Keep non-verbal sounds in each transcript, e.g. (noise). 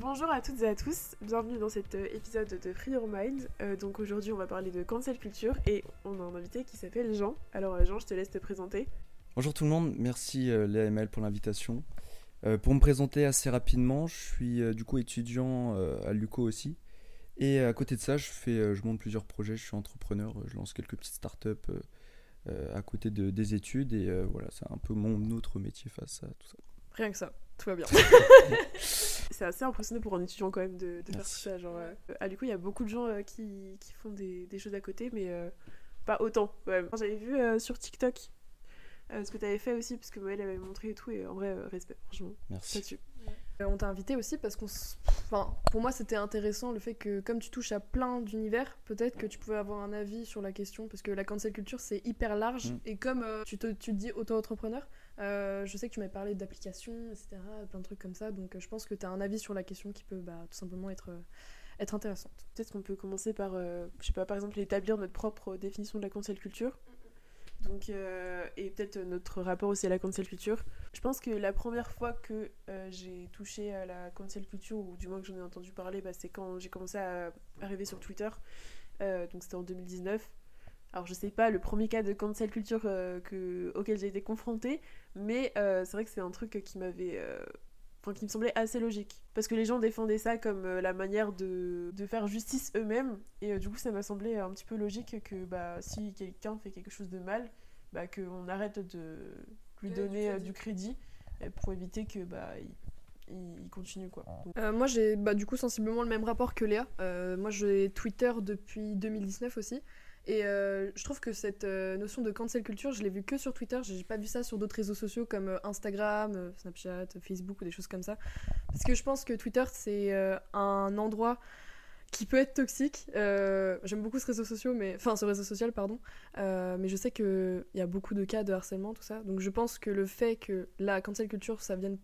Bonjour à toutes et à tous, bienvenue dans cet euh, épisode de Free Your Mind. Euh, donc aujourd'hui on va parler de cancel culture et on a un invité qui s'appelle Jean. Alors euh, Jean, je te laisse te présenter. Bonjour tout le monde, merci euh, Léa Maël pour l'invitation. Euh, pour me présenter assez rapidement, je suis du coup étudiant à l'UCO aussi. Et à côté de ça, je, fais, je monte plusieurs projets, je suis entrepreneur, je lance quelques petites startups à côté de, des études. Et voilà, c'est un peu mon autre métier face à tout ça. Rien que ça, tout va bien. (laughs) C'est assez impressionnant pour un étudiant quand même de, de faire tout ça. Genre, euh, ah, du coup, il y a beaucoup de gens euh, qui, qui font des, des choses à côté, mais euh, pas autant. Ouais. J'avais vu euh, sur TikTok euh, ce que tu avais fait aussi, parce que Maëlle avait montré et tout, et en vrai, euh, respect, franchement, Merci. Euh, On t'a invité aussi parce qu'on. s- Enfin, pour moi, c'était intéressant le fait que, comme tu touches à plein d'univers, peut-être que tu pouvais avoir un avis sur la question parce que la cancel culture c'est hyper large Mm. et comme euh, tu, te, tu te dis auto-entrepreneur, euh, je sais que tu m'avais parlé d'applications, etc., plein de trucs comme ça, donc euh, je pense que tu as un avis sur la question qui peut bah, tout simplement être, euh, être intéressante. Peut-être qu'on peut commencer par, euh, je sais pas, par exemple, établir notre propre définition de la cancel culture. Donc, et peut-être notre rapport aussi à la cancel culture. Je pense que la première fois que j'ai touché à la cancel culture, ou du moins que j'en ai entendu parler, bah, c'est quand j'ai commencé à arriver sur Twitter. Donc c'était en 2019. Alors je sais pas le premier cas de cancel culture euh, que, auquel j'ai été confrontée, mais euh, c'est vrai que c'est un truc qui m'avait... euh, enfin, qui me semblait assez logique. Parce que les gens défendaient ça comme la manière de, de faire justice eux-mêmes. Et du coup, ça m'a semblé un petit peu logique que bah, si quelqu'un fait quelque chose de mal, bah, qu'on arrête de lui Ouais, donner du crédit. du crédit pour éviter que bah, il, continue. Quoi. Euh, moi, j'ai bah, du coup sensiblement le même rapport que Léa. Euh, moi, j'ai Twitter depuis 2019 aussi. Et euh, je trouve que cette euh, notion de cancel culture, je l'ai vue que sur Twitter. J'ai pas vu ça sur d'autres réseaux sociaux comme euh, Instagram, Snapchat, Facebook ou des choses comme ça. Parce que je pense que Twitter, c'est un endroit qui peut être toxique. J'aime beaucoup ce réseau social, mais enfin ce réseau social, pardon. Mais je sais qu'il y a beaucoup de cas de harcèlement, tout ça. Donc je pense que le fait que la cancel culture, ça vienne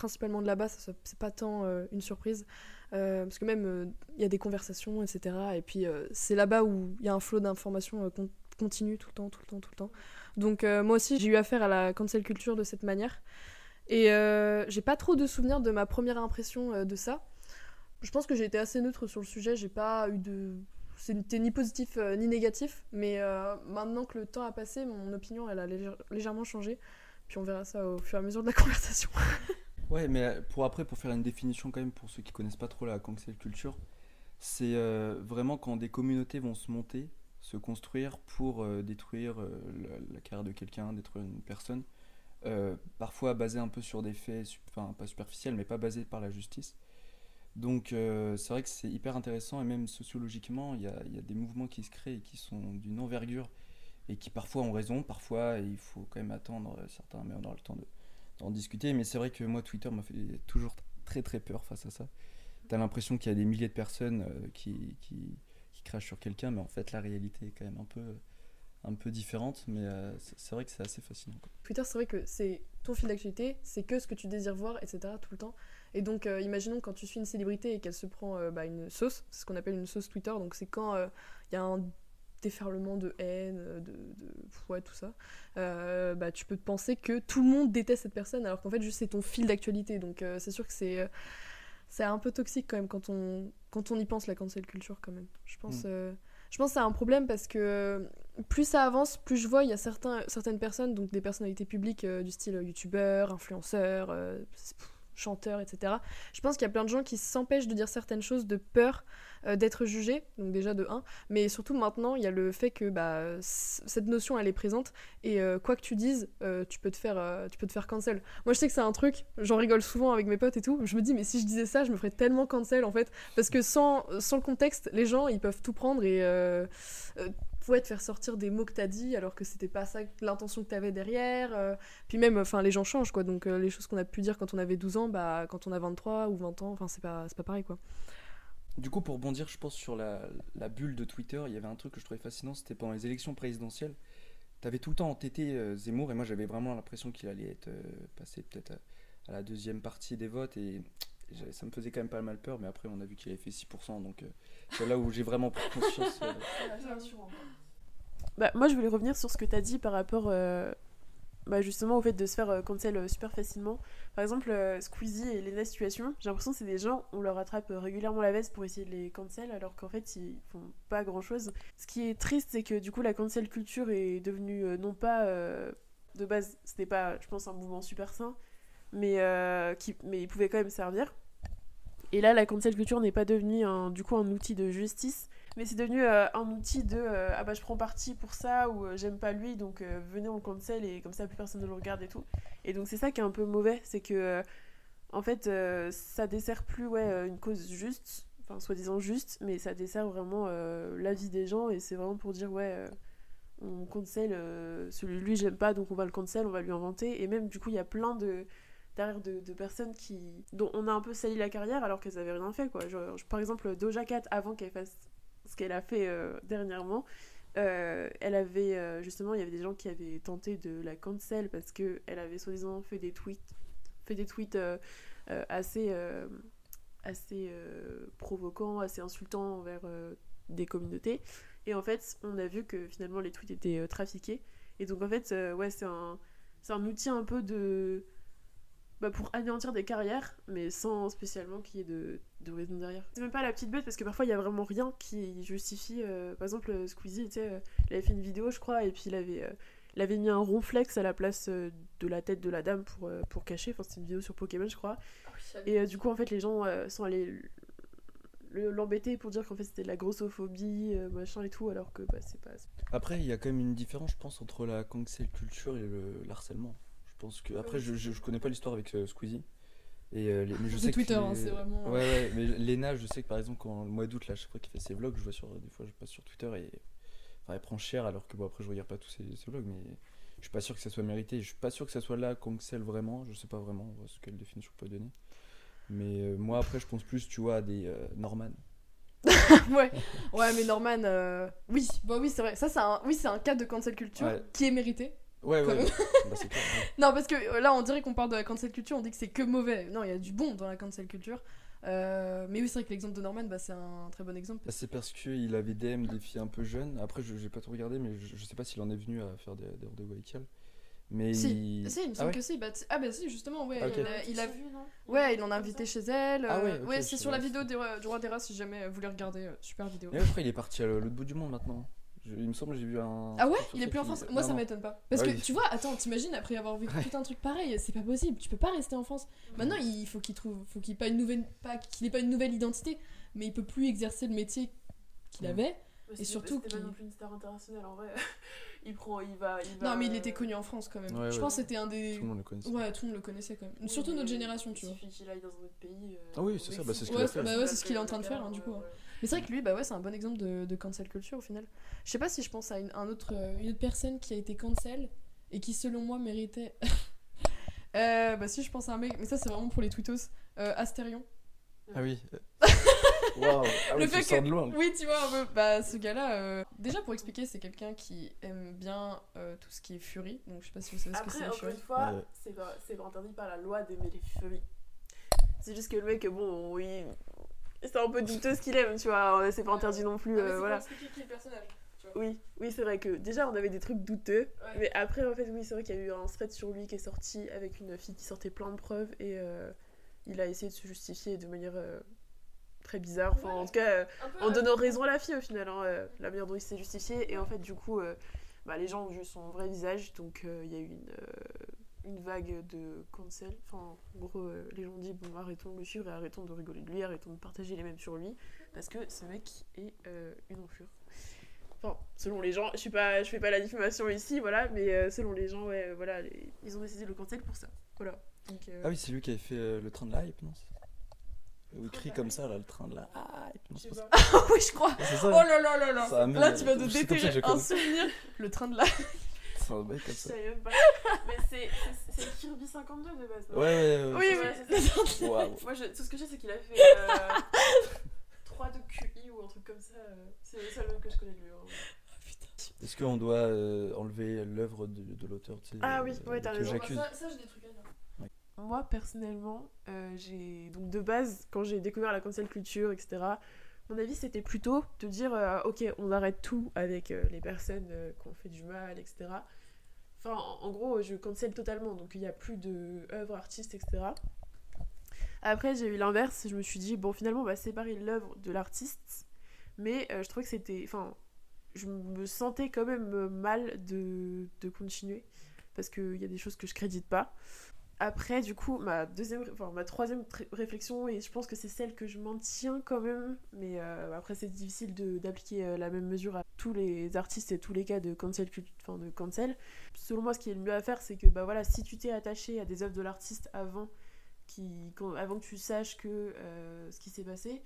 principalement de là-bas, ça- c'est pas tant euh, une surprise. Euh, parce que même euh, il y a des conversations, etc. Et puis c'est là-bas où il y a un flot d'informations con- continu tout le temps, tout le temps, tout le temps. Donc moi aussi j'ai eu affaire à la cancel culture de cette manière. Et j'ai pas trop de souvenirs de ma première impression de ça. Je pense que j'ai été assez neutre sur le sujet, j'ai pas eu de. C'était ni positif ni négatif, mais maintenant que le temps a passé, mon opinion elle a légère- légèrement changé. Puis on verra ça au fur et à mesure de la (laughs) conversation. Ouais, mais euh, pour après, pour faire une définition quand même, pour ceux qui connaissent pas trop la cancel culture, c'est euh, vraiment quand des communautés vont se monter, se construire pour euh, détruire la, carrière de quelqu'un, détruire une personne, parfois basé un peu sur des faits, enfin pas superficiels, mais pas basés par la justice. Donc c'est vrai que c'est hyper intéressant et même sociologiquement, il y a, des mouvements qui se créent et qui sont d'une envergure et qui parfois ont raison, parfois il faut quand même attendre certains, mais on aura le temps de d'en discuter. Mais c'est vrai que moi, Twitter m'a fait toujours très très peur face à ça. T'as l'impression qu'il y a des milliers de personnes euh, qui, qui, crachent sur quelqu'un, mais en fait, la réalité est quand même un peu, un peu différente. Mais euh, c'est vrai que c'est assez fascinant. Twitter, c'est vrai que c'est ton fil d'actualité, c'est que ce que tu désires voir, etc. tout le temps. Et donc, euh, imaginons quand tu suis une célébrité et qu'elle se prend bah, une sauce, c'est ce qu'on appelle une sauce Twitter, donc c'est quand il y a un déferlement de haine, de, de ouais, tout ça, euh, bah, tu peux te penser que tout le monde déteste cette personne, alors qu'en fait, juste c'est ton fil d'actualité. Donc, euh, c'est sûr que c'est. euh, c'est un peu toxique quand même quand on, quand on y pense, la cancel culture quand même. Je pense, Mm. euh, je pense que c'est un problème parce que euh, plus ça avance, plus je vois, il y a certains, certaines personnes, donc des personnalités publiques euh, du style youtubeur, influenceur, euh, chanteur, etc. Je pense qu'il y a plein de gens qui s'empêchent de dire certaines choses de peur euh, d'être jugés, donc déjà de 1, mais surtout maintenant, il y a le fait que bah, cette notion, elle est présente, et euh, quoi que tu dises, euh, tu, peux te faire, tu peux te faire cancel. Moi, je sais que c'est un truc, j'en rigole souvent avec mes potes et tout, je me dis, mais si je disais ça, je me ferais tellement cancel, en fait, parce que sans, sans le contexte, les gens, ils peuvent tout prendre et... ouais, te faire sortir des mots que t'as dit alors que c'était pas ça l'intention que t'avais derrière. euh. puis même, enfin, les gens changent quoi. Donc euh, les choses qu'on a pu dire quand on avait 12 ans, bah quand on a 23 ou 20 ans, enfin c'est pas, c'est pas pareil quoi. Du coup, pour bondir, je pense, sur la, la bulle de Twitter, il y avait un truc que je trouvais fascinant, c'était pendant les élections présidentielles. T'avais tout le temps entêté euh, Zemmour, et moi j'avais vraiment l'impression qu'il allait être euh, passé peut-être à, à la deuxième partie des votes, et ça me faisait quand même pas mal peur, mais après, on a vu qu'il avait fait 6%, donc euh, c'est là où j'ai vraiment pris conscience. (laughs) Bah, moi, je voulais revenir sur ce que tu as dit par rapport euh, bah, justement au fait de se faire euh, cancel euh, super facilement. Par exemple, euh, Squeezie et Lena Situation, j'ai l'impression que c'est des gens, on leur attrape régulièrement la veste pour essayer de les cancel, alors qu'en fait, ils font pas grand chose. Ce qui est triste, c'est que du coup, la cancel culture est devenue non pas. de base, c'était pas, je pense, un mouvement super sain, mais, mais il pouvait quand même servir. Et là, la cancel culture n'est pas devenue du coup un outil de justice, mais c'est devenu euh, un outil de euh, ah bah je prends parti pour ça ou euh, j'aime pas lui donc venez on le cancel et comme ça plus personne ne le regarde et tout. Et donc c'est ça qui est un peu mauvais, c'est que en fait ça dessert plus ouais une cause juste, enfin soi-disant juste, mais ça dessert vraiment la vie des gens et c'est vraiment pour dire ouais on cancel celui lui j'aime pas donc on va le cancel, on va lui inventer et même du coup il y a plein de derrière de, personnes qui dont on a un peu sali la carrière alors qu'elles avaient rien fait quoi. Par exemple Doja Cat avant qu'elle fasse ce qu'elle a fait euh, dernièrement, euh, elle avait euh, justement, il y avait des gens qui avaient tenté de la cancel parce que elle avait soi-disant fait des tweets, fait des tweets assez, assez provoquants, assez insultants envers des communautés. Et en fait, on a vu que finalement les tweets étaient trafiqués. Et donc en fait, ouais, c'est un, c'est un outil un peu de bah, pour anéantir des carrières, mais sans spécialement qu'il y ait de, de raison derrière. C'est même pas la petite bête parce que parfois il y a vraiment rien qui justifie. euh, par exemple, euh, Squeezie, tu sais, euh, il avait fait une vidéo, je crois, et puis il avait, euh, il avait mis un ronflex à la place euh, de la tête de la dame pour, euh, pour cacher. Enfin, c'était une vidéo sur Pokémon, je crois. Et euh, du coup, en fait, les gens euh, sont allés le- l'embêter pour dire qu'en fait c'était de la grossophobie, machin et tout, alors que bah, c'est pas. Après, il y a quand même une différence, je pense, entre la cancel culture et le harcèlement. Pense que. Après, je, je, je connais pas l'histoire avec euh, Squeezy. Et, euh, les- mais je C'est sais Twitter, les- hein, c'est vraiment- Ouais, ouais, mais Léna, je sais que par exemple, quand le mois d'août, là, chaque fois qu'il fait ses vlogs, je vois sur. Des fois, je passe sur Twitter et. Enfin, elle prend cher, alors que bon, après, je regarde pas tous ses, ses vlogs, mais je suis pas sûr que ça soit mérité. Je suis pas sûr que ça soit là cancel vraiment. Je sais pas vraiment on voit ce quelle définition je peux donner. Mais euh, moi, après, je pense plus, tu vois, à des euh, Norman. (laughs) ouais. ouais, mais Norman, euh, oui, bah oui, c'est vrai. Ça, c'est un, oui, c'est un cas de cancel culture Ouais. qui est mérité. Ouais, ouais. (laughs) bah, c'est clair. ouais. Non, parce que euh, là, on dirait qu'on parle de la cancel culture, on dit que c'est que mauvais. Non, il y a du bon dans la cancel culture. Euh, mais oui, c'est vrai que l'exemple de Norman, bah, c'est un très bon exemple. Bah, C'est parce qu'il avait DM des filles un peu jeunes. Après, je j'ai pas tout regardé, mais je, je sais pas s'il en est venu à faire des, des rendez-vous avec elle. Mais Si, il... si, il me Ah semble ouais que si. Bah, ah, bah si, justement, ouais. Ah. Il a, il a- vu, non ouais, il en a invité chez elle. Ah ouais, euh, ouais, c'est sur la vidéo des du roi des rats si jamais vous voulez regarder. euh, super vidéo. Mais après, il est parti à l'autre bout du monde maintenant. Je- il me semble que j'ai vu un. Ah ouais? Il est plus en France? Moi Non, ça m'étonne pas. Parce Ah que oui. tu vois, attends, t'imagines après avoir vécu tout un truc pareil, c'est pas possible, tu peux pas rester en France. Maintenant il faut qu'il trouve, faut qu'il ait pas une nouvelle, pas qu'il ait pas une nouvelle identité, mais il peut plus exercer le métier qu'il avait. Et surtout. C'était pas qu'il- non plus une star internationale en vrai. (laughs) il prend, il va. Il va Non mais il était connu en France quand même. Ouais, Je ouais. pense que c'était un des. Tout le monde le connaît. Ouais, tout le monde le connaissait quand même. Oui, Surtout notre génération, tu Il vois. suffit qu'il aille dans un autre pays. euh, Ah oui, c'est ça, bah, Mexique, c'est ce qu'il a ou fait. au Bah ouais, c'est ce qu'il est en train de faire, hein, du coup. Mais c'est vrai que lui, bah ouais, c'est un bon exemple de, de cancel culture au final. Je sais pas si je pense à une, un autre, euh, une autre personne qui a été cancel et qui selon moi méritait. (laughs) Euh, bah si, je pense à un mec, mais ça c'est vraiment pour les tweetos. Euh, Astérion. Ah oui. (laughs) Waouh. Ah Le oui, fait que- de loin. Oui, tu vois. Bah, ce gars-là, euh, déjà pour expliquer, c'est quelqu'un qui aime bien euh, tout ce qui est furie. Donc, je sais pas si vous savez ce que Après, c'est la encore une fois, Ouais. c'est pas, c'est pas interdit par la loi d'aimer les furies. C'est juste que le mec, bon, oui. C'est un peu douteux ce qu'il aime, tu vois. C'est pas interdit non plus. euh, voilà. qui est le personnage. Oui, oui, c'est vrai que déjà on avait des trucs douteux, Ouais. mais après en fait oui c'est vrai qu'il y a eu un thread sur lui qui est sorti avec une fille qui sortait plein de preuves et euh, il a essayé de se justifier de manière euh, très bizarre, enfin en tout cas euh, en donnant raison à la fille au final, hein, la manière dont il s'est justifié et en fait du coup bah, les gens ont vu son vrai visage donc il y a eu une, une vague de cancel, enfin en gros euh, les gens dit bon arrêtons de le suivre et arrêtons de rigoler de lui, arrêtons de partager les mêmes sur lui parce que ce mec est euh, une enflure. Enfin, selon les gens, je suis pas, je fais pas la diffamation ici, voilà, mais euh, selon les gens, ouais, voilà, les- ils ont décidé de le cancel pour ça, voilà. Donc, euh, Ah oui, c'est lui qui avait fait euh, le train de la hype, non c'est- Où il crie comme ça, là, le train de la hype. Non, je c'est sais pas pas. ça. (laughs) oui, je crois. C'est Oh ça. là là là là. Ça amène- Là, tu vas de c'est comme ça que je déterrer un connais. souvenir. Le train de la. C'est un mec comme Je ça. savais même pas. Mais c'est, c'est, c'est Kirby 52 de base. Ouais, ouais, ouais. Oui, c'est ouais. Waouh. Moi, je, tout ce que je sais, c'est qu'il a fait euh, (laughs) 3 de QI ou un truc comme ça. euh, c'est le seul même que je connais de lui. hein. Est-ce qu'on doit euh, enlever l'œuvre de, de l'auteur tu sais, Ah oui, euh, ouais, t'as raison. j'accuse ça, ça j'ai des trucs à dire. moi personnellement, euh, j'ai donc de base quand j'ai découvert la cancel culture, etc. Mon avis c'était plutôt de dire euh, ok on arrête tout avec euh, les personnes euh, qui ont fait du mal, etc. Enfin en, gros je cancel totalement donc il n'y a plus de œuvres artistes, etc. Après j'ai eu l'inverse, je me suis dit bon finalement on va séparer l'œuvre de l'artiste, mais euh, je trouvais que c'était, enfin je me sentais quand même mal de, de continuer parce qu'il y a des choses que je crédite pas. Après, du coup, ma deuxième, enfin ma troisième tr- réflexion, et je pense que c'est celle que je maintiens quand même, mais euh, après c'est difficile d'appliquer euh, la même mesure à tous les artistes et tous les cas de cancel, enfin de cancel. Selon moi, ce qui est le mieux à faire, c'est que bah voilà, si tu t'es attaché à des œuvres de l'artiste avant, qui, avant que tu saches que euh, ce qui s'est passé,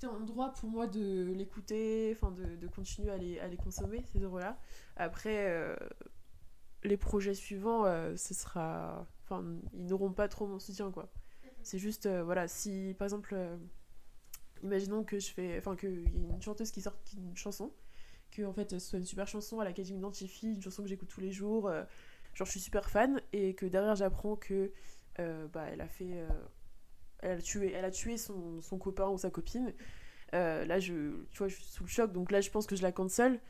t'es en droit pour moi de l'écouter, enfin de, de continuer à les, à les consommer ces œuvres-là. Après, les projets suivants, euh, ce sera, enfin, ils n'auront pas trop mon soutien quoi. C'est juste, euh, voilà, si par exemple, euh, imaginons que je fais, enfin qu'il y ait une chanteuse qui sort une chanson, que en fait ce soit une super chanson à laquelle je m'identifie, une chanson que j'écoute tous les jours, genre je suis super fan, et que derrière j'apprends que bah elle a fait, elle a tué, elle a tué son, son copain ou sa copine. Là je, tu vois, je suis sous le choc, donc là je pense que je la cancel.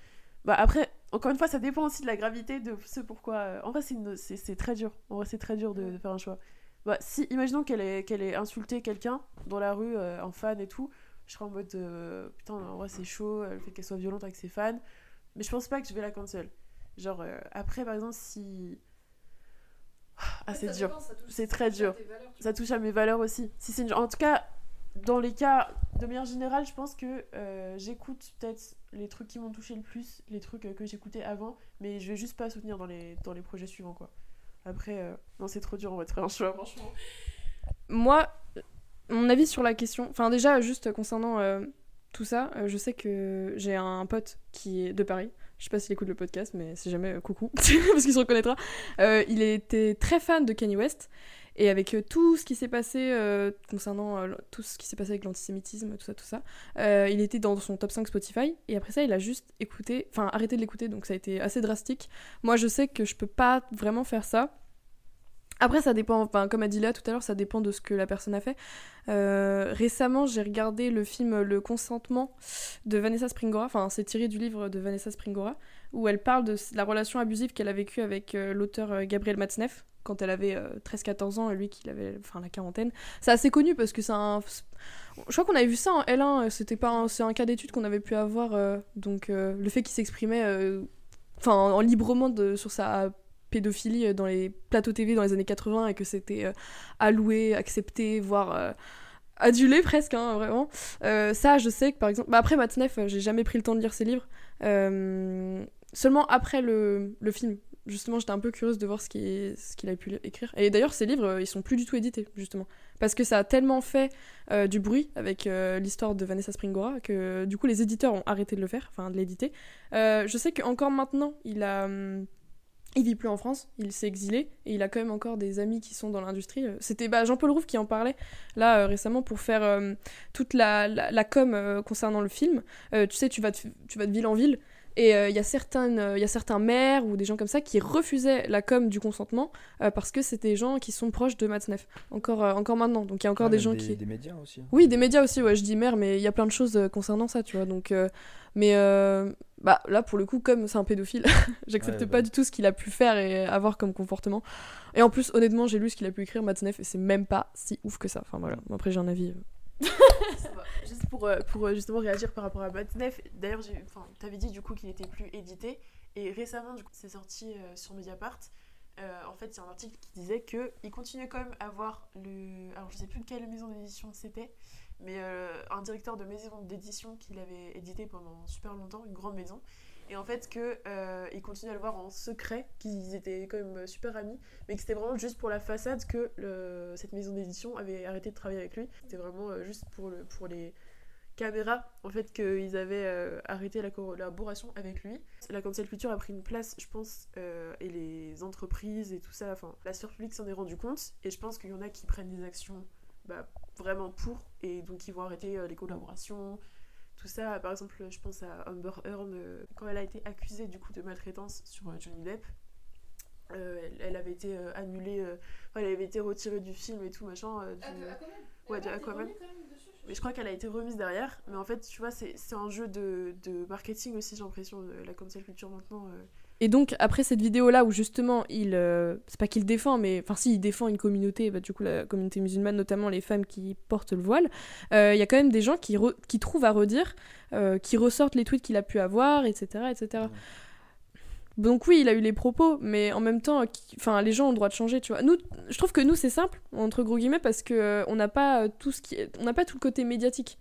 Bah après, encore une fois, ça dépend aussi de la gravité de ce pourquoi. euh, En vrai, c'est une- très dur. En vrai, c'est très dur de, de faire un choix. Bah, si, imaginons qu'elle ait, qu'elle ait insulté quelqu'un dans la rue, euh, un fan et tout, je serais en mode euh, putain, en vrai, c'est chaud, le fait qu'elle soit violente avec ses fans. Mais je pense pas que je vais la cancel. Genre, euh, après, par exemple, si. Ah, c'est dur. C'est très dur. Ça touche à mes valeurs aussi. Si c'est une- En tout cas, dans les cas, de manière générale, je pense que euh, j'écoute peut-être les trucs qui m'ont touché le plus, les trucs euh, que j'écoutais avant, mais je vais juste pas soutenir dans les, dans les projets suivants, quoi. Après, euh, non, c'est trop dur, on va te faire un franchement. Moi, mon avis sur la question, enfin déjà juste concernant tout ça, je sais que j'ai un pote qui est de Paris. Je sais pas s'il écoute le podcast, mais si jamais, coucou, (laughs) parce qu'il se reconnaîtra. Il était très fan de Kanye West. Et avec euh, tout ce qui s'est passé euh, concernant euh, tout ce qui s'est passé avec l'antisémitisme, tout ça, tout ça, il était dans son top 5 Spotify. Et après ça, il a juste écouté, enfin arrêté de l'écouter, donc ça a été assez drastique. Moi, je sais que je peux pas vraiment faire ça. Après, ça dépend, enfin, comme a dit Léa tout à l'heure, ça dépend de ce que la personne a fait. Récemment, j'ai regardé le film Le consentement de Vanessa Springora, enfin, c'est tiré du livre de Vanessa Springora, où elle parle de la relation abusive qu'elle a vécue avec l'auteur Gabriel Matzneff quand elle avait euh, 13-14 ans et lui qu'il avait enfin la quarantaine. C'est assez connu parce que c'est un je crois qu'on avait vu ça en L1, euh, c'était pas un... c'est un cas d'étude qu'on avait pu avoir euh, donc euh, le fait qu'il s'exprimait euh, enfin en librement de... sur sa pédophilie euh, dans les plateaux TV dans les années 80 et que c'était euh, alloué, accepté, voire euh, adulé presque, hein, vraiment. Euh, ça, je sais que par exemple. Bah, après, Matzneff, euh, j'ai jamais pris le temps de lire ses livres. Euh, Seulement après le, le film. Justement, j'étais un peu curieuse de voir ce qu'il avait pu écrire. Et d'ailleurs, ces livres, euh, ils sont plus du tout édités, justement. Parce que ça a tellement fait euh, du bruit avec euh, l'histoire de Vanessa Springora que du coup, les éditeurs ont arrêté de le faire, enfin de l'éditer. Je sais qu'encore maintenant, il a. hum, il vit plus en France, il s'est exilé et il a quand même encore des amis qui sont dans l'industrie. C'était bah, Jean-Paul Rouve qui en parlait là récemment pour faire euh, toute la, com concernant le film. Tu sais, tu vas de ville en ville et euh, il y, a certaines, euh, il y a certains maires ou des gens comme ça qui refusaient la com du consentement euh, parce que c'était des gens qui sont proches de Matzneff, encore, encore maintenant. Donc il y a encore Ouais, des gens des, qui... des médias aussi. hein. Oui, des médias aussi, ouais, je dis mère, mais il y a plein de choses concernant ça, tu vois. Donc, mais bah, là, pour le coup, comme c'est un pédophile, (laughs) j'accepte Ouais, pas bah. du tout ce qu'il a pu faire et avoir comme comportement. Et en plus, honnêtement, j'ai lu ce qu'il a pu écrire, Matzneff, et c'est même pas si ouf que ça. Enfin voilà, après j'ai un avis. (laughs) Juste pour, euh, pour euh, justement réagir par rapport à Matzneff, d'ailleurs, t'avais dit du coup qu'il était plus édité, et récemment, du coup, c'est sorti euh, sur Mediapart. En fait, a un article qui disait que il continuait quand même à avoir le. Alors, je sais plus quelle maison d'édition c'était, mais un directeur de maison d'édition qu'il avait édité pendant super longtemps, une grande maison. Et en fait, que euh, il continuait à le voir en secret, qu'ils étaient quand même super amis, mais que c'était vraiment juste pour la façade que cette maison d'édition avait arrêté de travailler avec lui. C'était vraiment euh, juste pour, le, pour les caméras, en fait, qu'ils avaient euh, arrêté la collaboration avec lui. La cancel culture a pris une place, je pense, euh, et les entreprises et tout ça, enfin, la sphère publique s'en est rendu compte, et je pense qu'il y en a qui prennent des actions bah, vraiment pour, et donc ils vont arrêter euh, les collaborations, tout ça. Par exemple, je pense à Amber Heard, euh, quand elle a été accusée du coup de maltraitance sur euh, Johnny Depp. euh, elle, elle avait été euh, annulée, euh, elle avait été retirée du film et tout machin. Ouais, de Aquaman. Mais je crois qu'elle a été remise derrière. Mais en fait, tu vois, c'est un jeu de, de marketing aussi, j'ai l'impression, la cancel culture maintenant. Et donc, après cette vidéo-là, où justement, il. euh, c'est pas qu'il défend, mais. Enfin, si, il défend une communauté, bah, du coup, la communauté musulmane, notamment les femmes qui portent le voile, euh, il y a quand même des gens qui, re- qui trouvent à redire, euh, qui ressortent les tweets qu'il a pu avoir, etc. etc. Ouais. Donc, oui, il a eu les propos, mais en même temps, enfin, les gens ont le droit de changer, tu vois. Nous, je trouve que nous, c'est simple, entre gros guillemets, parce que euh, on n'a pas tout ce qui. On n'a pas tout le côté médiatique.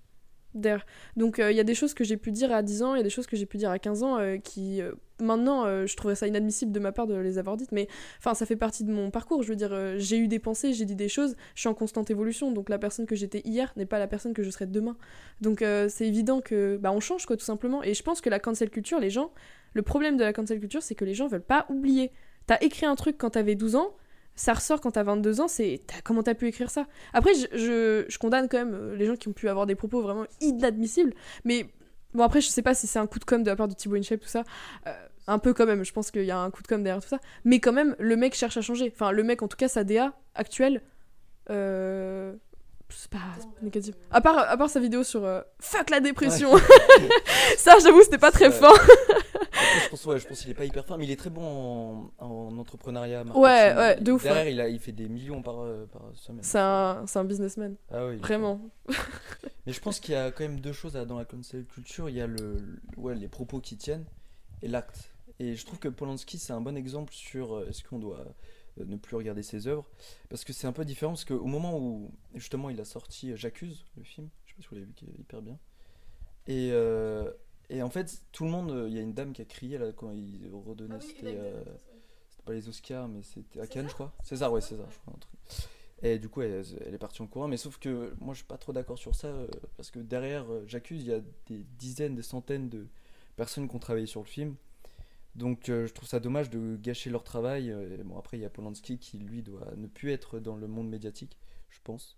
Donc euh, il y a des choses que j'ai pu dire à 10 ans, il y a des choses que j'ai pu dire à 15 ans euh, qui euh, maintenant euh, je trouverais ça inadmissible de ma part de les avoir dites mais enfin ça fait partie de mon parcours, je veux euh, j'ai eu des pensées, j'ai dit des choses, je suis en constante évolution donc la personne que j'étais hier n'est pas la personne que je serai demain. Donc euh, c'est évident que bah on change quoi tout simplement et je pense que la cancel culture les gens le problème de la cancel culture c'est que les gens veulent pas oublier. T'as écrit un truc quand t'avais 12 ans, ça ressort quand t'as 22 ans, c'est comment t'as pu écrire ça? Après, je, je, je condamne quand même les gens qui ont pu avoir des propos vraiment inadmissibles, mais bon, après, je sais pas si c'est un coup de com de la part de Thibaut InShape, tout ça. Euh, un peu quand même, je pense qu'il y a un coup de com derrière tout ça. Mais quand même, le mec cherche à changer. Enfin, le mec, en tout cas, sa DA actuelle. Euh... C'est pas, pas négatif. À part, à part sa vidéo sur euh, Fuck la dépression. (laughs) ça, j'avoue, c'était pas très Ouais. fin. (laughs) Après, je pense, ouais, je pense qu'il est pas hyper fin, mais il est très bon en, en entrepreneuriat. Ouais, ouais, de ouf, Derrière, il, a, il fait des millions par, euh, par semaine. C'est un, un businessman. Ah oui, Vraiment. (laughs) Mais je pense qu'il y a quand même deux choses dans la cancel culture. Il y a le, ouais, les propos qui tiennent et l'acte. Et je trouve que Polanski, c'est un bon exemple sur euh, est-ce qu'on doit euh, ne plus regarder ses œuvres? Parce que c'est un peu différent, parce qu'au moment où justement il a sorti euh, J'accuse, le film, je sais pas si vous l'avez vu, qui est hyper bien. Et, euh, et en fait, tout le monde, il y a une dame qui a crié là, quand il redonnait, Ah c'était euh, c'était pas les Oscars, mais c'était à Cannes, je crois. César, ouais, César, je crois. Un truc. Et du coup, elle, est partie en courant. Mais sauf que moi, je suis pas trop d'accord sur ça. euh, parce que derrière euh, J'accuse, il y a des dizaines, des centaines de personnes qui ont travaillé sur le film. Donc euh, je trouve ça dommage de gâcher leur travail. bon, après, il y a Polanski qui, lui, doit ne plus être dans le monde médiatique, je pense.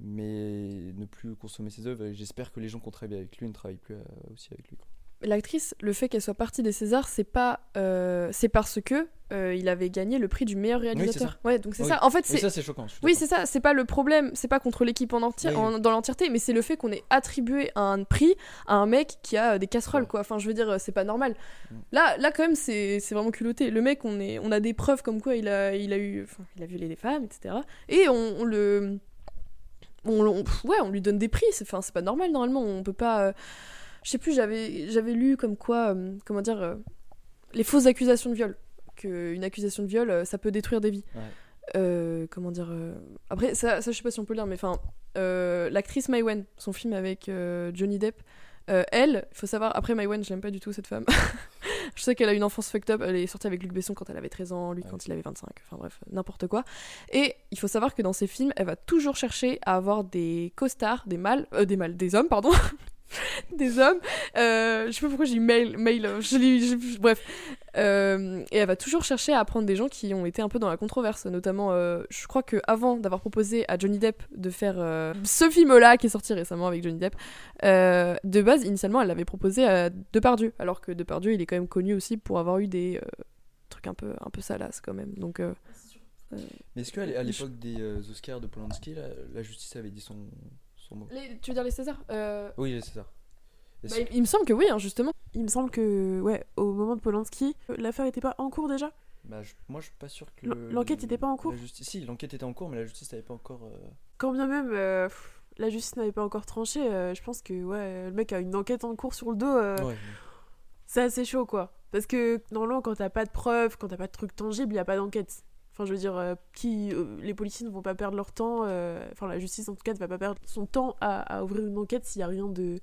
Mais ne plus consommer ses œuvres. J'espère que les gens qui ont travaillé avec lui ne travaillent plus aussi avec lui. L'actrice, le fait qu'elle soit partie des Césars, c'est pas, euh, c'est parce que euh, il avait gagné le prix du meilleur réalisateur. ouais, donc c'est Oui. ça. En fait, Oui, c'est ça, c'est choquant. Oui, c'est ça, c'est pas le problème, c'est pas contre l'équipe en entier, Oui, en- dans l'entièreté, mais c'est le fait qu'on ait attribué un prix à un mec qui a des casseroles, Ouais. quoi. Enfin, je veux dire, c'est pas normal. Mm. Là, là, quand même, c'est c'est vraiment culotté. Le mec, on, est, on a des preuves comme quoi il a, il a eu, enfin, il a violé des femmes, etc. Et on, on le, on, ouais, on lui donne des prix. Enfin, c'est pas normal normalement. On peut pas. euh, je sais plus, j'avais, j'avais lu comme quoi, euh, comment dire, euh, les fausses accusations de viol. Qu'une accusation de viol, euh, ça peut détruire des vies. Ouais. Comment dire Après, ça, ça, je sais pas si on peut le dire, mais enfin, l'actrice Mai Wen, son film avec Johnny Depp, elle, il faut savoir, après Mai Wen, je l'aime pas du tout cette femme. (laughs) je sais qu'elle a une enfance fucked up, elle est sortie avec Luc Besson quand elle avait 13 ans, lui Ouais. quand il avait 25, enfin bref, n'importe quoi. Et il faut savoir que dans ses films, elle va toujours chercher à avoir des costards, des mâles, des mâles, des hommes, pardon. (laughs) (laughs) des hommes, euh, je sais pas pourquoi j'ai eu mail, mail, euh, je l'ai- je- bref, euh, et elle va toujours chercher à prendre des gens qui ont été un peu dans la controverse, notamment, euh, je crois que avant d'avoir proposé à Johnny Depp de faire euh, ce film-là qui est sorti récemment avec Johnny Depp, euh, de base, initialement, elle l'avait proposé à Depardieu, alors que Depardieu, il est quand même connu aussi pour avoir eu des euh, trucs un peu, un peu salaces quand même. Donc, euh, Mais est-ce qu'à l'époque des euh, Oscars de Polanski, la, la justice avait dit son, son mot les- tu veux dire les Césars Euh, Oui. Est-ce bah, il, il me semble que oui, hein, justement. Il me semble que, ouais, au moment de Polanski, l'affaire était pas en cours déjà Bah, je- moi, je suis pas sûr que. L'en- l'enquête était pas en cours la justice... Si, l'enquête était en cours, mais la justice n'avait pas encore. euh, Quand bien même euh, pff, la justice n'avait pas encore tranché, euh, je pense que ouais, le mec a une enquête en cours sur le dos. euh, Ouais, C'est assez chaud quoi. Parce que normalement, quand t'as pas de preuves, quand t'as pas de trucs tangibles, il y a pas d'enquête. Enfin, je veux dire, euh, qui, euh, les policiers ne vont pas perdre leur temps, euh, enfin, la justice en tout cas ne va pas perdre son temps à, à ouvrir une enquête s'il y a rien de,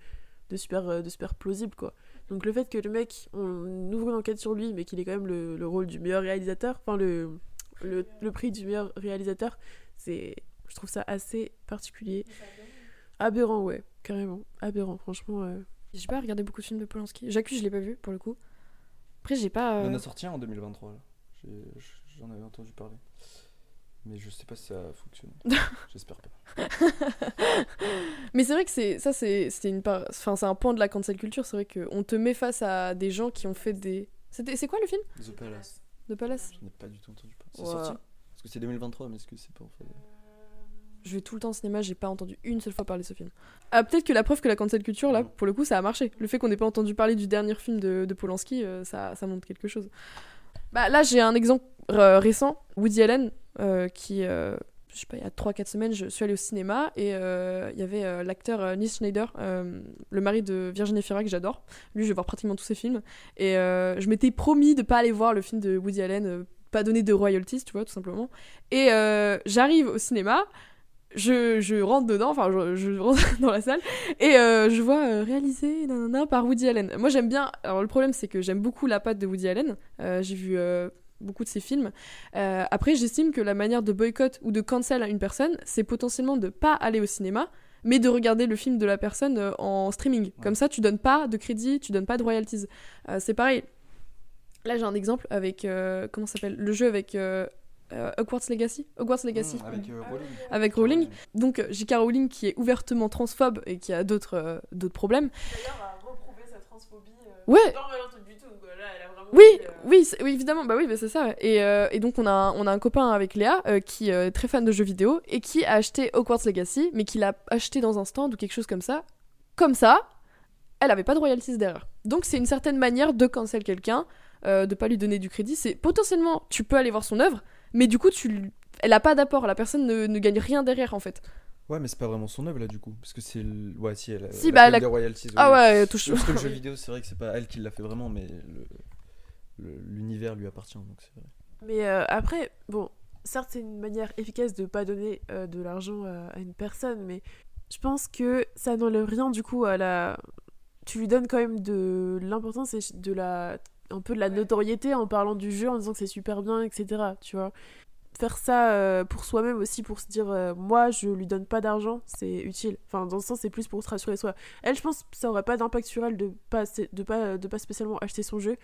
de, super, de super plausible quoi. Donc le fait que le mec, on ouvre une enquête sur lui, mais qu'il ait quand même le, le rôle du meilleur réalisateur, enfin, le, le, le prix du meilleur réalisateur, c'est. Je trouve ça assez particulier. Aberrant, ouais, carrément. Aberrant, franchement. euh. J'ai pas regardé beaucoup de films de Polanski. J'accuse, je l'ai pas vu pour le coup. Après, j'ai pas. Il euh, en a sorti un en 2023, là. J'ai- J'en avais entendu parler. Mais je sais pas si ça a fonctionné. (laughs) J'espère pas. (laughs) Mais c'est vrai que c'est ça, c'est c'est une part. Enfin, c'est un point de la cancel culture. C'est vrai qu'on te met face à des gens qui ont fait des. C'était c'est quoi le film? The Palace. de Palace Je n'ai pas du tout entendu parler. C'est Ouais. sorti? Parce que c'est 2023, mais est-ce que c'est pas en fait Je vais tout le temps au cinéma, j'ai pas entendu une seule fois parler de ce film. Ah, peut-être que la preuve que la cancel culture, là, pour le coup, ça a marché. Le fait qu'on n'ait pas entendu parler du dernier film de, de Polanski, euh, ça, ça montre quelque chose. Bah, là, j'ai un exemple récent, Woody Allen, euh, qui, euh, je sais pas, il y a 3-4 semaines, je suis allée au cinéma et euh, il y avait euh, l'acteur euh, Schneider, euh, le mari de Virginie Fira, que j'adore. Lui, je vais voir pratiquement tous ses films. Et euh, je m'étais promis de pas aller voir le film de Woody Allen, euh, pas donner de royalties, tu vois, tout simplement. Et euh, j'arrive au cinéma, je, je rentre dedans, enfin je, je rentre (laughs) dans la salle, et euh, je vois euh, réalisé nanana, par Woody Allen. Moi j'aime bien, alors le problème c'est que j'aime beaucoup la patte de Woody Allen, Euh, j'ai vu euh, beaucoup de ses films. Euh, après j'estime que la manière de boycott ou de cancel à une personne, c'est potentiellement de pas aller au cinéma, mais de regarder le film de la personne euh, en streaming. Comme ça tu donnes pas de crédit, tu donnes pas de royalties. Euh, c'est pareil. Là j'ai un exemple avec, euh, comment ça s'appelle, le jeu avec... euh, euh, Hogwarts Legacy? Hogwarts Legacy Mmh, Avec euh, Rowling. avec Rowling. Donc J.K. Rowling qui est ouvertement transphobe et qui a d'autres euh, d'autres problèmes. D'ailleurs, a reprouvé sa transphobie. Ouais. Oui, euh, oui, oui, évidemment, bah oui, bah c'est ça. Et, euh, et donc on a, un, on a un copain avec Léa euh, qui euh, est très fan de jeux vidéo et qui a acheté Hogwarts Legacy, mais qui l'a acheté dans un stand ou quelque chose comme ça. Comme ça, elle avait pas de royalties derrière. Donc c'est une certaine manière de cancel quelqu'un, euh, de pas lui donner du crédit. C'est potentiellement, tu peux aller voir son œuvre, mais du coup, tu, elle a pas d'apport. La personne ne, ne gagne rien derrière en fait. Ouais, mais c'est pas vraiment son œuvre là du coup. Parce que c'est. le- Ouais, si, elle a. Si, elle bah, quand elle même a- des royalties. Ah ouais. touche. Parce que le jeu (laughs) vidéo, c'est vrai que c'est pas elle qui l'a fait vraiment, mais le- l'univers lui appartient, donc c'est vrai. Mais euh, après, bon, certes, c'est une manière efficace de pas donner euh, de l'argent euh, à une personne, mais je pense que ça n'enlève rien du coup à la. Tu lui donnes quand même de l'importance et de la. un peu de la notoriété en parlant du jeu, en disant que c'est super bien, etc. Tu vois. Faire ça euh, pour soi-même aussi, pour se dire, euh, moi, je lui donne pas d'argent, c'est utile. Enfin, dans ce sens, c'est plus pour se rassurer soi. Elle, je pense que ça aurait pas d'impact sur elle de pas, de pas, de pas spécialement acheter son jeu.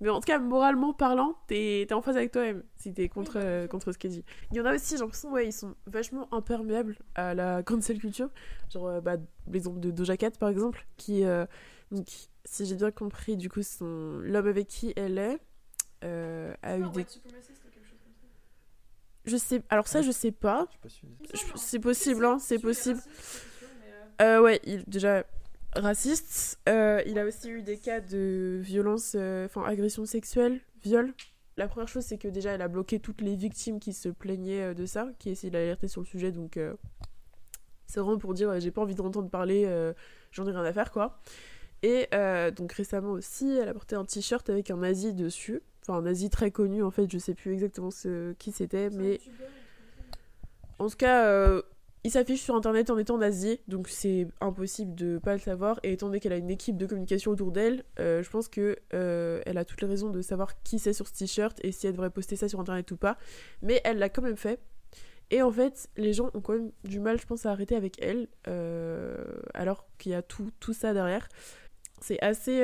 Mais en tout cas, moralement parlant, t'es t'es en phase avec toi-même si t'es contre, euh, contre ce qu'elle dit. Il y en a aussi, j'ai l'impression, ouais, ils sont vachement imperméables à la (laughs) cancel culture. Genre, euh, bah, l'exemple de Doja Cat, par exemple, qui, euh, donc, si j'ai bien compris, du coup, son... l'homme avec qui elle est euh, a eu des. Je sais. Alors, ça, je sais pas. C'est possible, hein, c'est possible. Euh, ouais, il, déjà raciste. Euh, il a aussi eu des cas de violence, euh, enfin agression sexuelle, viol. La première chose, c'est que déjà, elle a bloqué toutes les victimes qui se plaignaient euh, de ça, qui essayaient d'alerter sur le sujet. Donc, c'est vraiment pour dire, ouais, j'ai pas envie d'entendre parler, j'en ai rien à faire, quoi. Et euh, donc, récemment aussi, elle a porté un t-shirt avec un nazi dessus. Enfin, un nazi très connu, en fait, je sais plus exactement ce, qui c'était, mais en tout cas, euh, il s'affiche sur internet en étant nazi, donc c'est impossible de pas le savoir. Et étant donné qu'elle a une équipe de communication autour d'elle, euh, je pense que euh, elle a toutes les raisons de savoir qui c'est sur ce t-shirt et si elle devrait poster ça sur internet ou pas. Mais elle l'a quand même fait. Et en fait, les gens ont quand même du mal, je pense, à arrêter avec elle, euh, alors qu'il y a tout, tout ça derrière. C'est assez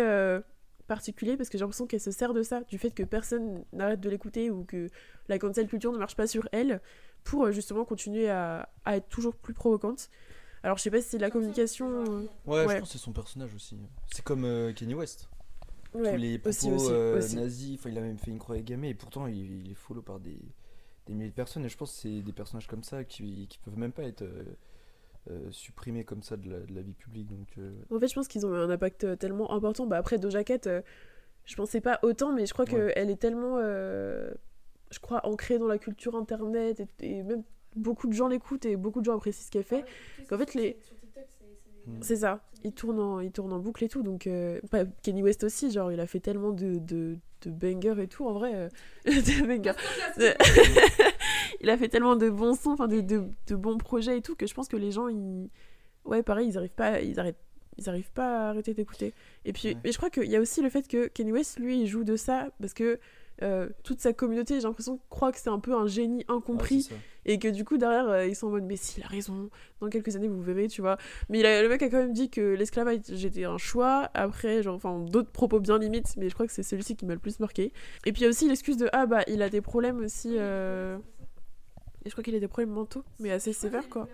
particulier parce que j'ai l'impression qu'elle se sert de ça, du fait que personne n'arrête de l'écouter ou que la cancel culture ne marche pas sur elle pour euh, justement continuer à, à être toujours plus provocante. Alors je sais pas si c'est de la communication. euh, Ouais, Ouais. je pense que c'est son personnage aussi. C'est comme euh, Kanye West. ouais, Tous les propos aussi, aussi, euh, aussi. nazis, enfin, il a même fait une croix gammée et pourtant il, il est follow par des, des milliers de personnes. Et je pense que c'est des personnages comme ça qui, qui peuvent même pas être euh, supprimés comme ça de la, de la vie publique. Donc, En fait, je pense qu'ils ont eu un impact tellement important. Bah, après, Doja Cat, je pensais pas autant, mais je crois Ouais. qu'elle est tellement, je crois, ancrée dans la culture internet et, et même beaucoup de gens l'écoutent et beaucoup de gens apprécient ce qu'elle fait. qu'en fait, les- Mm. C'est ça, il tourne, en, il tourne en boucle et tout. Donc, euh, bah, Kenny West aussi, genre, il a fait tellement de, de, de bangers et tout, en vrai. euh, (laughs) de bangers. (laughs) il a fait tellement de bons sons, enfin de, de, de bons projets et tout, que je pense que les gens, ils... ouais, pareil, ils arrivent pas, ils arrêtent, ils arrivent pas à arrêter d'écouter. Et puis, Ouais. mais je crois qu'il y a aussi le fait que Kanye West, lui, il joue de ça parce que euh, toute sa communauté, j'ai l'impression, croit que c'est un peu un génie incompris et que du coup derrière euh, ils sont en mode mais s'il a raison dans quelques années vous verrez tu vois. Mais il a- le mec a quand même dit que l'esclavage était un choix. Après genre enfin d'autres propos bien limites mais je crois que c'est celui-ci qui m'a le plus marqué. Et puis il y a aussi l'excuse de ah bah il a des problèmes aussi euh, et je crois qu'il a des problèmes mentaux mais assez sévères quoi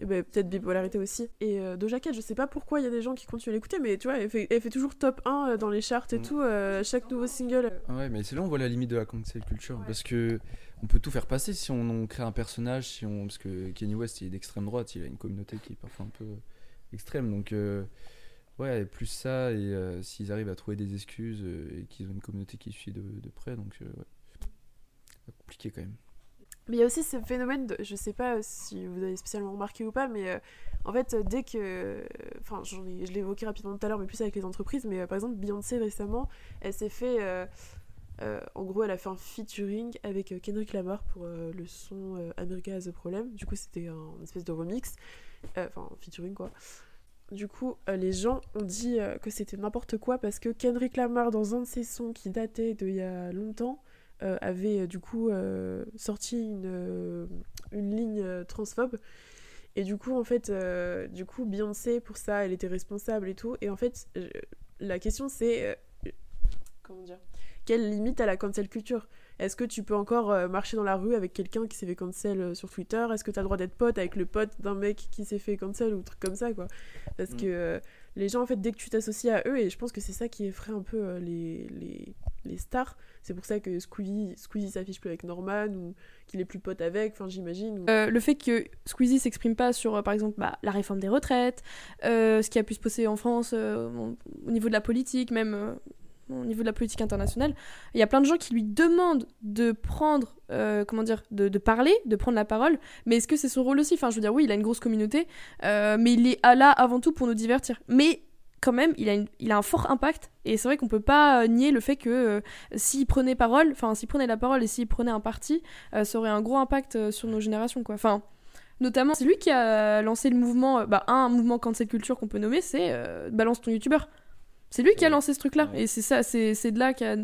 Et ben, peut-être bipolarité aussi. Et euh, Doja Cat, je sais pas pourquoi il y a des gens qui continuent à l'écouter, mais tu vois, elle fait, elle fait toujours top 1 euh, dans les charts et Mm. tout, euh, chaque nouveau single. Ouais, mais c'est là où on voit la limite de la cancel culture. Parce que on peut tout faire passer si on, on crée un personnage, si on... parce que Kanye West il est d'extrême droite, il a une communauté qui est parfois un peu extrême. Donc, euh, ouais, plus ça, et euh, s'ils arrivent à trouver des excuses euh, et qu'ils ont une communauté qui suit de, de près, donc, euh, ouais. C'est compliqué quand même. Mais il y a aussi ce phénomène, de, je sais pas si vous avez spécialement remarqué ou pas, mais euh, en fait, euh, dès que. Enfin, j'en ai- je l'ai évoqué rapidement tout à l'heure, mais plus avec les entreprises, mais euh, par exemple, Beyoncé récemment, elle s'est fait. en gros, elle a fait un featuring avec Kendrick Lamar pour le son America Has a Problem. Du coup, c'était un espèce de remix. Enfin, featuring quoi. Du coup, les gens ont dit que c'était n'importe quoi parce que Kendrick Lamar, dans un de ses sons qui datait d'il y a longtemps, avait euh, du coup euh, sorti une, euh, une ligne euh, transphobe. Et du coup, en fait, euh, du coup, Beyoncé, pour ça, elle était responsable et tout. Et en fait, la question c'est. euh, comment dire? Quelle limite à la cancel culture? Est-ce que tu peux encore euh, marcher dans la rue avec quelqu'un qui s'est fait cancel euh, sur Twitter? Est-ce que tu as le droit d'être pote avec le pote d'un mec qui s'est fait cancel ou truc comme ça, quoi? Parce Mm. que euh, les gens, en fait, dès que tu t'associes à eux, et je pense que c'est ça qui effraie un peu euh, les, les, les stars, c'est pour ça que Squeezie, s'affiche plus avec Norman ou qu'il est plus pote avec, enfin j'imagine. Euh, le fait que Squeezie s'exprime pas sur, euh, par exemple, bah, la réforme des retraites, euh, ce qui a pu se passer en France au- au niveau de la politique, même au niveau de la politique internationale, il y a plein de gens qui lui demandent de prendre, comment dire, de, parler, de prendre la parole, mais est-ce que c'est son rôle aussi? Enfin, je veux dire, oui, il a une grosse communauté, mais il est là avant tout pour nous divertir. Mais quand même, il a, une- il a un fort impact, et c'est vrai qu'on peut pas euh, nier le fait que euh, s'il prenait parole, enfin, s'il prenait la parole et s'il prenait un parti, euh, ça aurait un gros impact sur nos générations, quoi. Enfin, notamment, c'est lui qui a lancé le mouvement, bah, un mouvement cancel culture qu'on peut nommer, c'est euh, Balance ton youtubeur. C'est lui qui a lancé ce truc-là, et c'est ça, c'est c'est de là qu'a.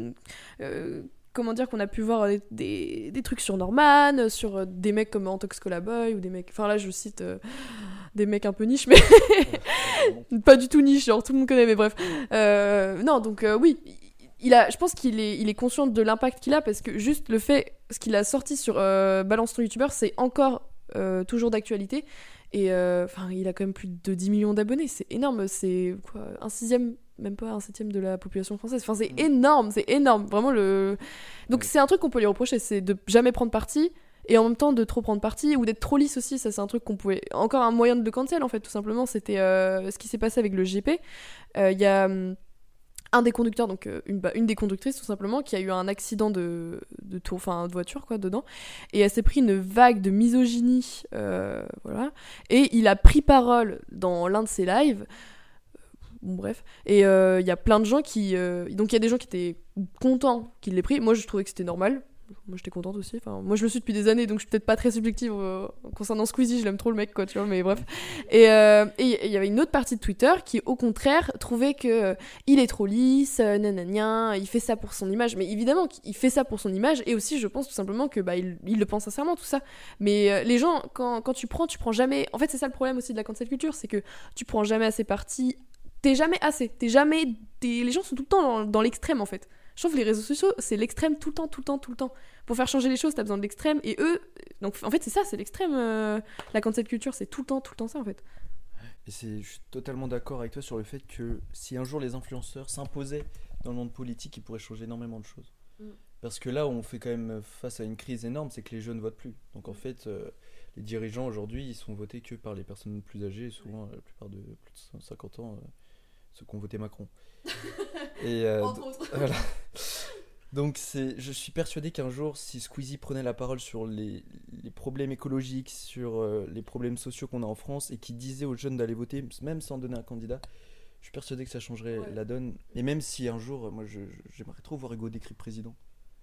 comment dire qu'on a pu voir des, des, des trucs sur Norman, sur des mecs comme Antox Boy ou des mecs. Enfin là, je cite euh, des mecs un peu niche, mais (laughs) pas du tout niche, genre tout le monde connaît, mais bref. Euh, non, donc euh, oui, il a, je pense qu'il est, il est conscient de l'impact qu'il a parce que juste le fait, ce qu'il a sorti sur euh, Balance ton youtubeur, c'est encore toujours d'actualité. Et enfin, il a quand même plus de 10 millions d'abonnés, c'est énorme, c'est quoi, un sixième, même pas un septième de la population française. Enfin, c'est Mm. énorme, c'est énorme, vraiment le. Donc Ouais. c'est un truc qu'on peut lui reprocher, c'est de jamais prendre parti. Et en même temps de trop prendre parti ou d'être trop lisse aussi, ça c'est un truc qu'on pouvait. Encore un moyen de le cancel en fait, tout simplement. C'était euh, ce qui s'est passé avec le GP. Euh, Il y a hum, un des conducteurs, donc euh, une, bah, une des conductrices tout simplement, qui a eu un accident de, de, tour, enfin, de voiture quoi dedans. Et elle s'est pris une vague de misogynie. voilà. Et il a pris parole dans l'un de ses lives. Bon, bref. Et il y a plein de gens qui. Donc il y a des gens qui étaient contents qu'il l'ait pris. Moi je trouvais que c'était normal. Moi j'étais contente aussi. Enfin, moi je le suis depuis des années donc je suis peut-être pas très subjective euh, concernant Squeezie. Je l'aime trop le mec quoi, tu vois, mais bref. (laughs) Et euh, et il y avait une autre partie de Twitter qui au contraire trouvait que euh, il est trop lisse, nanana, il fait ça pour son image. Mais évidemment qu'il fait ça pour son image et aussi je pense tout simplement que bah il, il le pense sincèrement tout ça. Mais les gens quand, quand tu prends, tu prends jamais. En fait c'est ça le problème aussi de la cancel culture, c'est que tu prends jamais assez parti t'es jamais assez. T'es jamais. t'es- Les gens sont tout le temps dans, dans l'extrême en fait. Je trouve que les réseaux sociaux, c'est l'extrême tout le temps, tout le temps, tout le temps. Pour faire changer les choses, t'as besoin de l'extrême. Et eux, donc en fait, c'est ça, c'est l'extrême. euh, la cancel culture, c'est tout le temps, tout le temps ça en fait. Et je suis totalement d'accord avec toi sur le fait que si un jour les influenceurs s'imposaient dans le monde politique, ils pourraient changer énormément de choses. Mm. Parce que là, on fait quand même face à une crise énorme, c'est que les jeunes votent plus. Donc en fait, euh, les dirigeants aujourd'hui, ils sont votés que par les personnes plus âgées, souvent la plupart de plus de 50 ans, euh, ceux qui ont voté Macron. (laughs) Et, euh, (laughs) voilà. Donc c'est, je suis persuadé qu'un jour, si Squeezie prenait la parole sur les, les problèmes écologiques, sur euh, les problèmes sociaux qu'on a en France, et qui disait aux jeunes d'aller voter, même sans donner un candidat, je suis persuadé que ça changerait Ouais. la donne. Et même si un jour, moi, j'aimerais trop voir Hugo Décrypte président.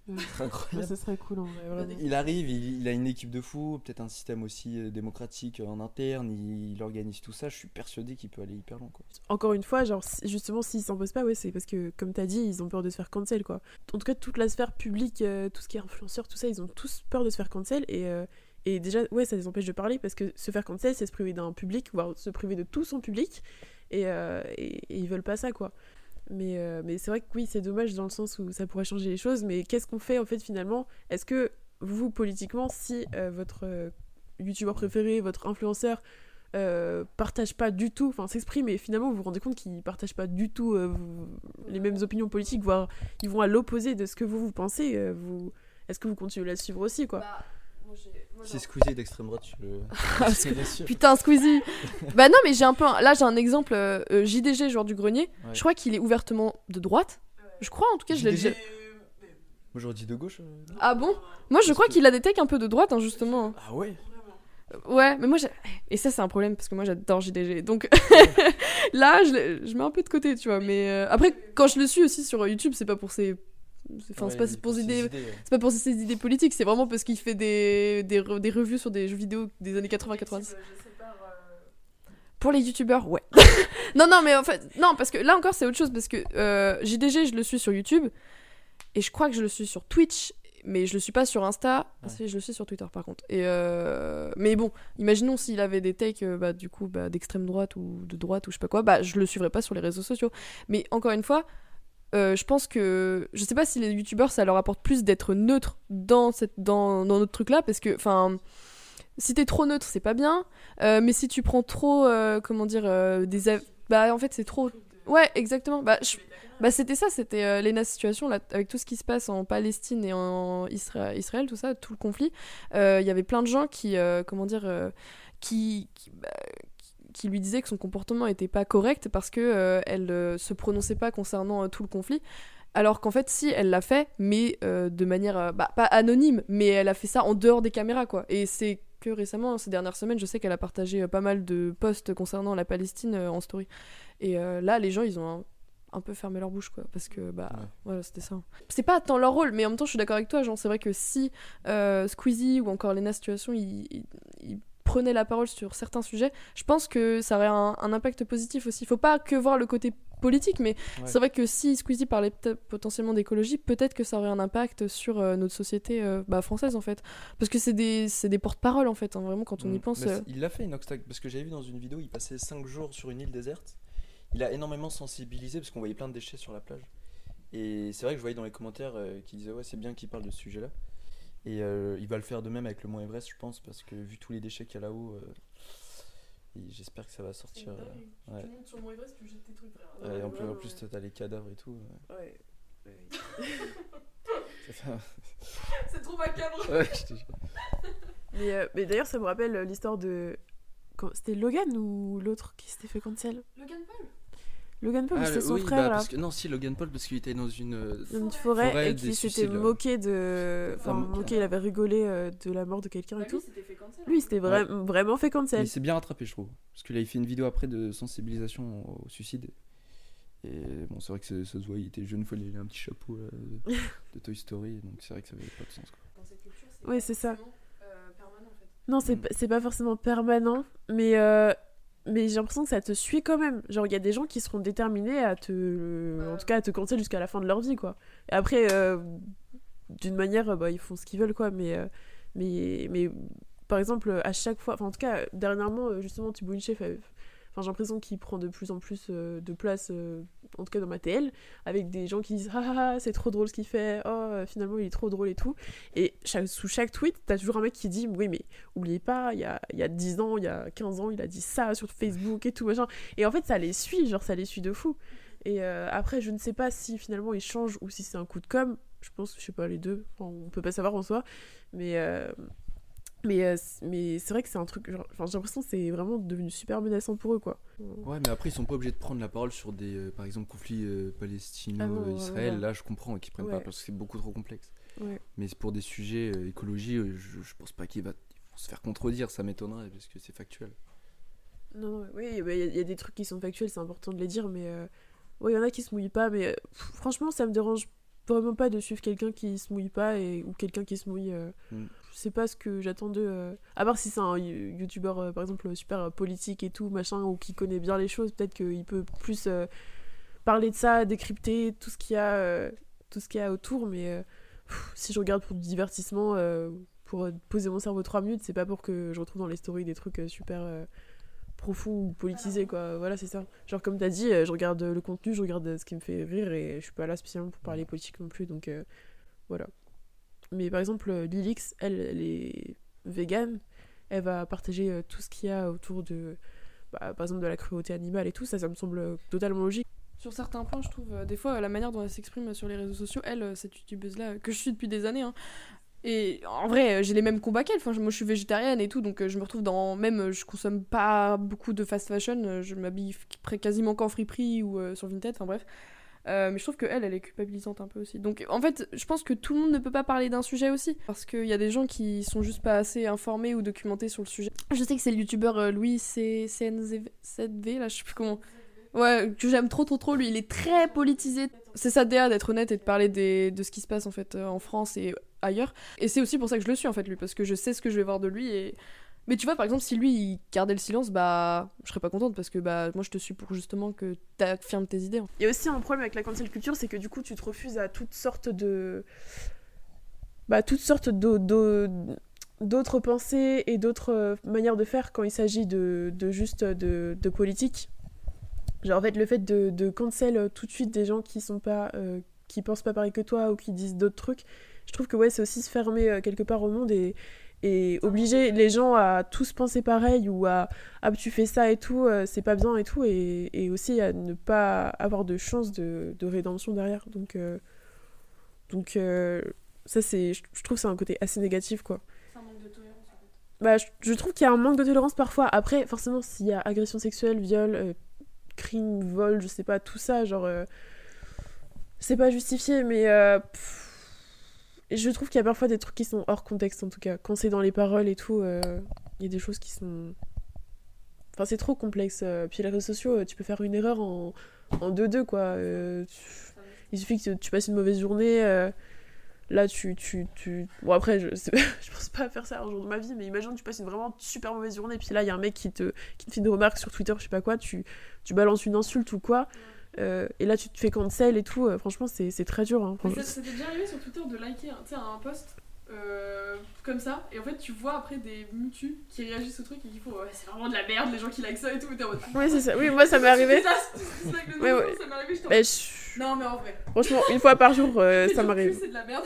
C'est incroyable. ça serait cool en vrai, vraiment. Il arrive, il, il a une équipe de fous, peut-être un système aussi euh, démocratique en interne, il, il organise tout ça, je suis persuadé qu'il peut aller hyper loin. Quoi. Encore une fois, genre, si- justement, s'ils s'en posent pas, ouais, c'est parce que, comme t'as dit, ils ont peur de se faire cancel, quoi. En tout cas, toute la sphère publique, euh, tout ce qui est influenceur, tout ça, ils ont tous peur de se faire cancel. Et, euh, et déjà, ouais, ça les empêche de parler parce que se faire cancel, c'est se priver d'un public, voire se priver de tout son public. Et, euh, et, et ils veulent pas ça, quoi. Mais, euh, mais c'est vrai que oui, c'est dommage dans le sens où ça pourrait changer les choses. Mais qu'est-ce qu'on fait, en fait, finalement? Est-ce que vous, politiquement, si euh, votre euh, youtubeur préféré, votre influenceur, euh, partagent pas du tout, enfin s'expriment et finalement vous vous rendez compte qu'ils partagent pas du tout euh, vous- les mêmes opinions politiques, voire ils vont à l'opposé de ce que vous vous pensez. euh, vous... Est-ce que vous continuez à la suivre aussi quoi? Bah, Si Squeezie d'extrême droite, je C'est. (laughs) Putain, Squeezie Bah non, mais j'ai un peu. un- Là, j'ai un exemple. euh, euh, JDG, joueur du grenier. Ouais. Je crois qu'il est ouvertement de droite. Je crois, en tout cas, je l'ai déjà. Moi j'aurais dit de gauche. euh, Ah bon? Moi, je crois qu'il a des takes un peu de droite, hein, justement. Ah ouais? Ouais, mais moi, j'ai- et ça, c'est un problème parce que moi, j'adore JDG. Donc (laughs) là, je, je mets un peu de côté, tu vois. Mais euh, après, quand je le suis aussi sur YouTube, c'est pas pour ses. Enfin, c'est Ouais, pas pour ses idées. idées, ouais. C'est pas pour ses idées politiques, c'est vraiment parce qu'il fait des, des, re- des revues sur des jeux vidéo des années 80-90. Pour les youtubeurs, ouais. (laughs) non, non, mais en fait, non, parce que là encore, c'est autre chose. Parce que euh, JDG, je le suis sur YouTube. Et je crois que je le suis sur Twitch. Mais je le suis pas sur Insta. Ouais. si, je le suis sur Twitter par contre. Et euh, Mais bon, imaginons s'il avait des takes euh, bah, du coup bah, d'extrême droite ou de droite ou je sais pas quoi. Bah, je le suivrais pas sur les réseaux sociaux. Mais encore une fois. Euh, je pense que je sais pas si les youtubeurs ça leur apporte plus d'être neutre dans cette dans, dans notre truc là parce que enfin si t'es trop neutre c'est pas bien euh, mais si tu prends trop, euh, comment dire, des... Bah en fait c'est trop... Ouais, exactement. Bah, bah c'était ça, c'était Lena Situation, là, avec tout ce qui se passe en Palestine et en Isra- Israël, tout ça, tout le conflit. Il y avait plein de gens qui, comment dire, qui... qui, bah, qui- lui disaient que son comportement était pas correct parce que euh, elle euh, se prononçait pas concernant euh, tout le conflit. Alors qu'en fait si elle l'a fait mais euh, de manière euh, bah, pas anonyme mais elle a fait ça en dehors des caméras quoi. Et c'est que récemment ces dernières semaines je sais qu'elle a partagé euh, pas mal de posts concernant la Palestine en story. Et là les gens ils ont un, un peu fermé leur bouche quoi parce que bah Ouais. voilà c'était ça. C'est pas tant leur rôle mais en même temps je suis d'accord avec toi genre c'est vrai que si Squeezie ou encore Lena Situation ils, ils- ils prenaient la parole sur certains sujets je pense que ça aurait un, un impact positif aussi faut pas que voir le côté politique mais Ouais. c'est vrai que si Squeezie parlait potentiellement d'écologie, peut-être que ça aurait un impact sur euh, notre société euh, bah, française en fait. Parce que c'est des, des porte-paroles en fait, hein, vraiment quand on y Mm. pense. Euh, Il l'a fait Inoxtag parce que j'avais vu dans une vidéo, il passait 5 jours sur une île déserte. Il a énormément sensibilisé parce qu'on voyait plein de déchets sur la plage. Et c'est vrai que je voyais dans les commentaires qui disaient ouais c'est bien qu'il parle de ce sujet-là. Et euh, il va le faire de même avec le Mont Everest je pense parce que vu tous les déchets qu'il y a là-haut, euh, et j'espère que ça va sortir. euh, ouais. Ouais, et en plus, en plus t'as les cadavres et tout. Ouais. (laughs) (laughs) C'est trop macabre. (laughs) ouais, je te jure. Mais, euh, mais d'ailleurs, ça me rappelle l'histoire de. C'était Logan ou l'autre qui s'était fait cancel? Logan Paul? Logan Paul, Ah, c'était son oui, frère bah, là. parce que, non, si Logan Paul parce qu'il était dans une. euh, Dans une forêt, Forêt et des qui s'était moqué de. Enfin, Enfin, moqué. il avait rigolé euh, de la mort de quelqu'un Bah, et tout. Lui, il s'était vra- vraiment fait Mais cancel. il s'est bien rattrapé, je trouve. Parce qu'il avait fait une vidéo après de sensibilisation au suicide. Et bon, c'est vrai que ça, se voit, il était jeune il avait un petit chapeau là, (laughs) de, de Toy Story, donc c'est vrai que ça avait pas de sens. Quoi. Oui, c'est ça. euh, Non, c'est Mm. pas- c'est pas forcément permanent, mais, euh, mais j'ai l'impression que ça te suit quand même. Genre, il y a des gens qui seront déterminés à te. En tout cas, à te cancel jusqu'à la fin de leur vie, quoi. Après, euh, d'une manière, euh, bah, ils font ce qu'ils veulent, quoi. Mais, euh, mais, mais par exemple, à chaque fois. Enfin, en tout cas, dernièrement, justement, Thibaut Inchef Enfin, j'ai l'impression qu'il prend de plus en plus euh, de place, euh, en tout cas dans ma TL, avec des gens qui disent Ah, ah, ah, c'est trop drôle ce qu'il fait, oh, euh, finalement il est trop drôle et tout. Et sous chaque tweet, t'as toujours un mec qui dit Oui, mais oubliez pas, il y a, y a 10 ans, il y a 15 ans, il a dit ça sur Facebook et tout, machin. Et en fait, ça les suit, genre ça les suit de fou. Et après, je ne sais pas si finalement il change ou si c'est un coup de com. Je pense, je sais pas, les deux. Enfin, on peut pas savoir en soi. Mais. Mais, euh, mais c'est vrai que c'est un truc. genre- j'ai l'impression que c'est vraiment devenu super menaçant pour eux, quoi. Ouais, mais après, ils sont pas obligés de prendre la parole sur des, euh, par exemple, conflits euh, Ah palestino-israël. Là, je comprends qu'ils prennent pas Ouais. parce que c'est beaucoup trop complexe. Ouais. Mais pour des sujets euh, écologie, je, je pense pas qu'ils vont se faire contredire, ça m'étonnerait parce que c'est factuel. Non, oui, il y, a- il y a des trucs qui sont factuels, c'est important de les dire, mais ouais, il y en a qui se mouillent pas, mais pff, franchement, ça me dérange vraiment pas de suivre quelqu'un qui se mouille pas et, ou quelqu'un qui se mouille. euh, Mm. Sais pas ce que j'attends d'eux. euh, À part si c'est un you- youtubeur, euh, par exemple, super euh, politique et tout, machin, ou qui connaît bien les choses, peut-être qu'il peut plus parler de ça, décrypter tout ce qu'il y a, tout ce qu'il y a autour, mais pff, si je regarde pour du divertissement, pour poser mon cerveau 3 minutes, c'est pas pour que je retrouve dans les stories des trucs super. Profond ou politisé quoi. Voilà c'est ça. Genre comme t'as dit euh, je regarde le contenu je regarde euh, ce qui me fait rire et je suis pas là spécialement pour parler politique non plus donc euh, voilà. Mais par exemple Lilix elle elle est végane. Elle va partager tout ce qu'il y a autour de, bah, par exemple, de la cruauté animale et tout. Ça, ça me semble totalement logique. Sur certains points, je trouve, euh, des fois, la manière dont elle s'exprime sur les réseaux sociaux, elle, euh, cette youtubeuse-là, que je suis depuis des années, hein, et en vrai, euh, j'ai les mêmes combats qu'elle. Enfin, moi, je suis végétarienne et tout, donc euh, je me retrouve dans. Même, euh, je consomme pas beaucoup de fast fashion, je m'habille quasiment qu'en friperie ou sur Vinted, enfin bref. Mais je trouve que elle, elle est culpabilisante un peu aussi. Donc, en fait, je pense que tout le monde ne peut pas parler d'un sujet aussi, parce qu'il y a des gens qui sont juste pas assez informés ou documentés sur le sujet. Je sais que c'est le youtubeur euh, Louis CNZV, là, je sais plus comment. Ouais, que j'aime trop trop trop lui, il est très politisé. C'est sa DA d'être honnête et de parler des, de ce qui se passe en fait euh, en France et ailleurs. Et c'est aussi pour ça que je le suis en fait lui, parce que je sais ce que je vais voir de lui et... Mais tu vois par exemple si lui il gardait le silence, bah je serais pas contente parce que bah moi je te suis pour justement que t'affirmes tes idées. Il y a aussi un problème avec la cancel culture, c'est que du coup, tu te refuses à toutes sortes de. Bah, toutes sortes d'au- d'autres pensées et d'autres euh, manières de faire quand il s'agit de, de juste de, de politique. Genre, en fait, le fait de, de cancel euh, tout de suite des gens qui sont pas. euh, qui pensent pas pareil que toi ou qui disent d'autres trucs, je trouve que ouais, c'est aussi se fermer euh, quelque part au monde et, et obliger les gens à tous penser pareil ou à ah tu fais ça et tout, euh, c'est pas bien et tout, et, et aussi à ne pas avoir de chance de, de rédemption derrière. Donc, euh, donc euh, ça c'est, je, je trouve que c'est un côté assez négatif quoi. C'est un manque de tolérance en fait. Bah, je, je trouve qu'il y a un manque de tolérance parfois. Après, forcément, s'il y a agression sexuelle, viol, euh, crime, vol, je sais pas, tout ça, genre, euh, c'est pas justifié, mais euh, je trouve qu'il y a parfois des trucs qui sont hors contexte en tout cas. Quand c'est dans les paroles et tout, euh, il y a des choses qui sont. Enfin, c'est trop complexe. Puis les réseaux sociaux, tu peux faire une erreur en, en 2-2, quoi. Il suffit que tu passes une mauvaise journée. Là, tu, tu, tu... Bon, après, je, sais- (laughs) je pense pas à faire ça un jour de ma vie, mais imagine, tu passes une vraiment super mauvaise journée, puis là, il y a un mec qui te, qui te fait une remarque sur Twitter, je sais pas quoi, tu, tu balances une insulte ou quoi, euh, et là, tu te fais cancel et tout. euh, franchement, c'est c'est très dur. Hein, déjà arrivé sur Twitter de liker un post euh, comme ça, et en fait tu vois après des mutus qui réagissent au truc et qui font ouais, c'est vraiment de la merde les gens qui like ça et tout, et t'es en mode. Oui, c'est ça. Oui, moi, ça m'est arrivé. Ça, Ouais, ouais. ça m'est arrivé, en Mais je- Non, mais en vrai. Franchement, une fois par jour, euh, (laughs) ça m'arrive. C'est de la merde.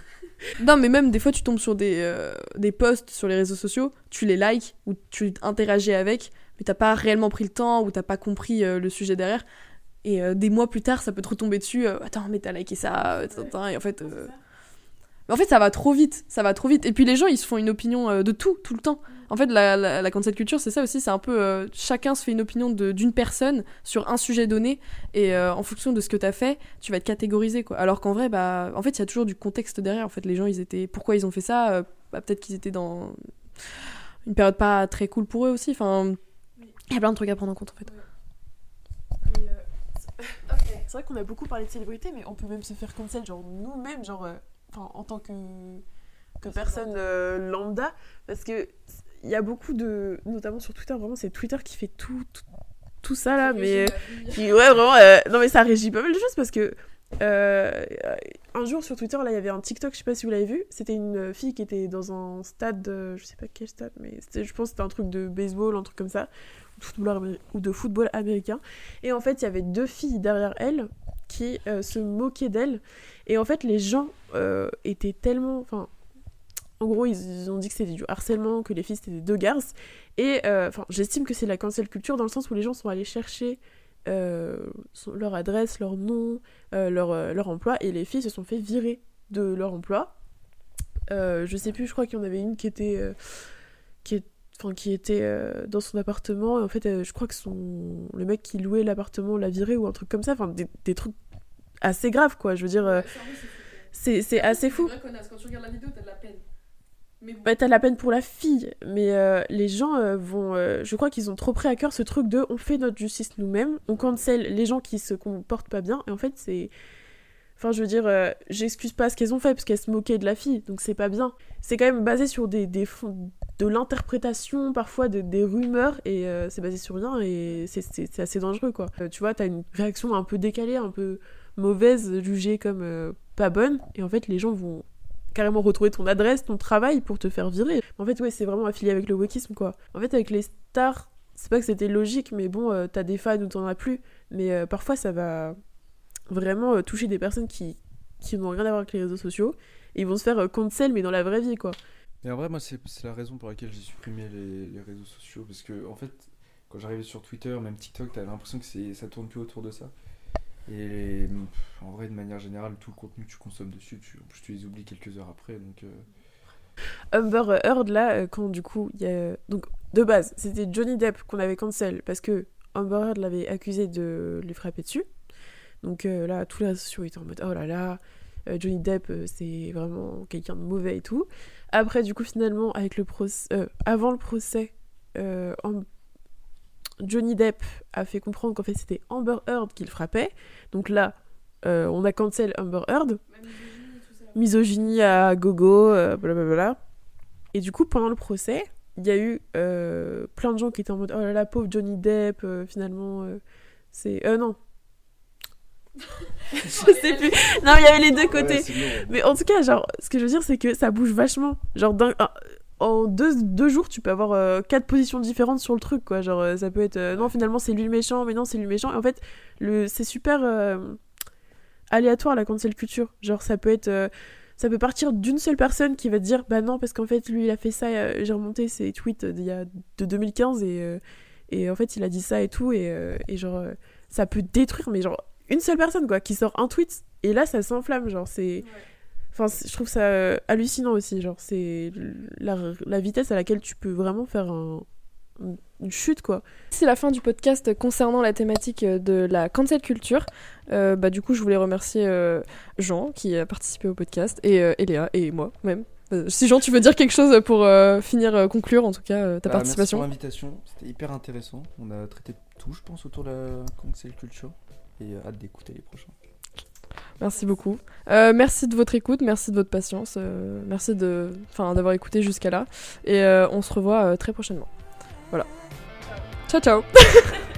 (laughs) non, mais même des fois, tu tombes sur des, euh, des posts sur les réseaux sociaux, tu les likes ou tu interagis avec, mais t'as pas réellement pris le temps ou t'as pas compris euh, le sujet derrière. Et euh, des mois plus tard, ça peut te retomber dessus. euh, Attends, mais t'as liké ça, euh, et en fait. En fait, ça va trop vite, ça va trop vite. Et puis les gens, ils se font une opinion euh, de tout, tout le temps. En fait, la, la, culture, c'est ça aussi, c'est un peu... euh, chacun se fait une opinion d'une personne sur un sujet donné, et euh, en fonction de ce que t'as fait, tu vas être catégorisé, quoi. Alors qu'en vrai, bah, en fait, il y a toujours du contexte derrière. En fait, les gens, ils étaient... Pourquoi ils ont fait ça bah, Peut-être qu'ils étaient dans une période pas très cool pour eux aussi. Enfin, il y a plein de trucs à prendre en compte, en fait. (laughs) C'est vrai qu'on a beaucoup parlé de célébrité, mais on peut même se faire cancel, genre nous-mêmes, genre, en tant que, que personne euh, lambda, parce que il y a beaucoup de, notamment sur Twitter, vraiment, c'est Twitter qui fait tout, tout, tout ça là, mais qui, ouais, vraiment, euh, non mais ça régit pas mal de choses parce que euh, un jour sur Twitter, là, il y avait un TikTok, je sais pas si vous l'avez vu, c'était une fille qui était dans un stade, euh, je sais pas quel stade, mais je pense que c'était un truc de baseball, un truc comme ça, ou de football, améri- ou de football américain. Et en fait, il y avait deux filles derrière elle qui euh, se moquaient d'elle. Et en fait, les gens euh, étaient tellement. Enfin, en gros, ils, ont dit que c'était du harcèlement, que les filles c'était des deux garces. Et euh, enfin, j'estime que c'est la cancel culture dans le sens où les gens sont allés chercher euh, leur adresse, leur nom, euh, leur, leur emploi, et les filles se sont fait virer de leur emploi. Je sais plus, je crois qu'il y en avait une qui était. qui est- qui était dans son appartement et en fait je crois que son le mec qui louait l'appartement l'a viré ou un truc comme ça enfin des, trucs assez graves quoi je veux dire c'est c'est assez fou Quand tu regardes la vidéo, t'as de la peine. Mais bon. Ouais, t'as de la peine pour la fille, mais euh, les gens euh, vont. euh, je crois qu'ils ont trop pris à cœur ce truc de on fait notre justice nous-mêmes, on cancel les gens qui se comportent pas bien, et en fait, c'est. Enfin, je veux dire, j'excuse pas ce qu'elles ont fait parce qu'elles se moquaient de la fille, donc c'est pas bien. C'est quand même basé sur des, des fonds de l'interprétation, parfois de, des rumeurs, et c'est basé sur rien, et c'est- assez dangereux, quoi. Tu vois, t'as une réaction un peu décalée, un peu mauvaise, jugée comme pas bonne, et en fait, les gens vont carrément retrouver ton adresse, ton travail pour te faire virer. En fait, ouais, c'est vraiment affilié avec le wokisme, quoi. En fait, avec les stars, c'est pas que c'était logique, mais bon, euh, t'as des fans ou t'en as plus. Mais euh, parfois, ça va vraiment euh, toucher des personnes qui, qui n'ont rien à voir avec les réseaux sociaux. Et ils vont se faire cancel, mais dans la vraie vie, quoi. Mais en vrai, moi, c'est la raison pour laquelle j'ai supprimé les, les réseaux sociaux. Parce que, en fait, quand j'arrivais sur Twitter, même TikTok, t'avais l'impression que ça tourne plus autour de ça. Et en vrai, de manière générale, tout le contenu que tu consommes dessus, tu, en plus, tu les oublies quelques heures après. Donc, euh, Amber Heard, là, euh, quand du coup, il y a. Donc, de base, c'était Johnny Depp qu'on avait cancel parce que Amber Heard l'avait accusé de lui frapper dessus. Donc euh, là, tous les réseaux sociaux étaient en mode oh là là, euh, Johnny Depp, euh, c'est vraiment quelqu'un de mauvais et tout. Après, du coup, finalement, avec le procès. euh, avant le procès, euh, Johnny Depp a fait comprendre qu'en fait, c'était Amber Heard qui le frappait. Donc là, euh, on a cancel Amber Heard misogynie à gogo, euh, blablabla. Et du coup, pendant le procès, il y a eu euh, plein de gens qui étaient en mode Oh là là, pauvre Johnny Depp, euh, finalement, c'est. Euh, non. (laughs) Je sais plus. Non, il y avait les deux côtés. ouais. Mais en tout cas, genre, ce que je veux dire, c'est que ça bouge vachement. Genre, d'un- un- en deux, deux jours, tu peux avoir euh, quatre positions différentes sur le truc, quoi. Genre, euh, ça peut être euh, non, finalement, c'est lui le méchant, mais non, c'est lui le méchant. Et en fait, le, c'est super aléatoire la cancel culture. Genre, ça peut être. ça peut partir d'une seule personne qui va te dire bah non parce qu'en fait lui il a fait ça j'ai remonté ses tweets d'il y a de 2015 et et en fait il a dit ça et tout et, et genre ça peut détruire mais genre une seule personne quoi qui sort un tweet et là ça s'enflamme genre c'est enfin je trouve ça euh, hallucinant aussi genre c'est la, la vitesse à laquelle tu peux vraiment faire un- une chute quoi C'est la fin du podcast concernant la thématique de la cancel culture. Euh, bah, du coup, je voulais remercier euh, Jean qui a participé au podcast et, euh, et Léa et moi même. Euh, si Jean, tu veux dire quelque chose pour euh, finir, euh, conclure en tout cas euh, ta Bah, Merci participation pour l'invitation, c'était hyper intéressant. On a traité tout, je pense, autour de la cancel culture. Et euh, hâte d'écouter les prochains. Merci beaucoup. Euh, merci de votre écoute, merci de votre patience, euh, merci de, d'avoir écouté jusqu'à là. Et euh, on se revoit très prochainement. Voilà. Ciao ciao (laughs)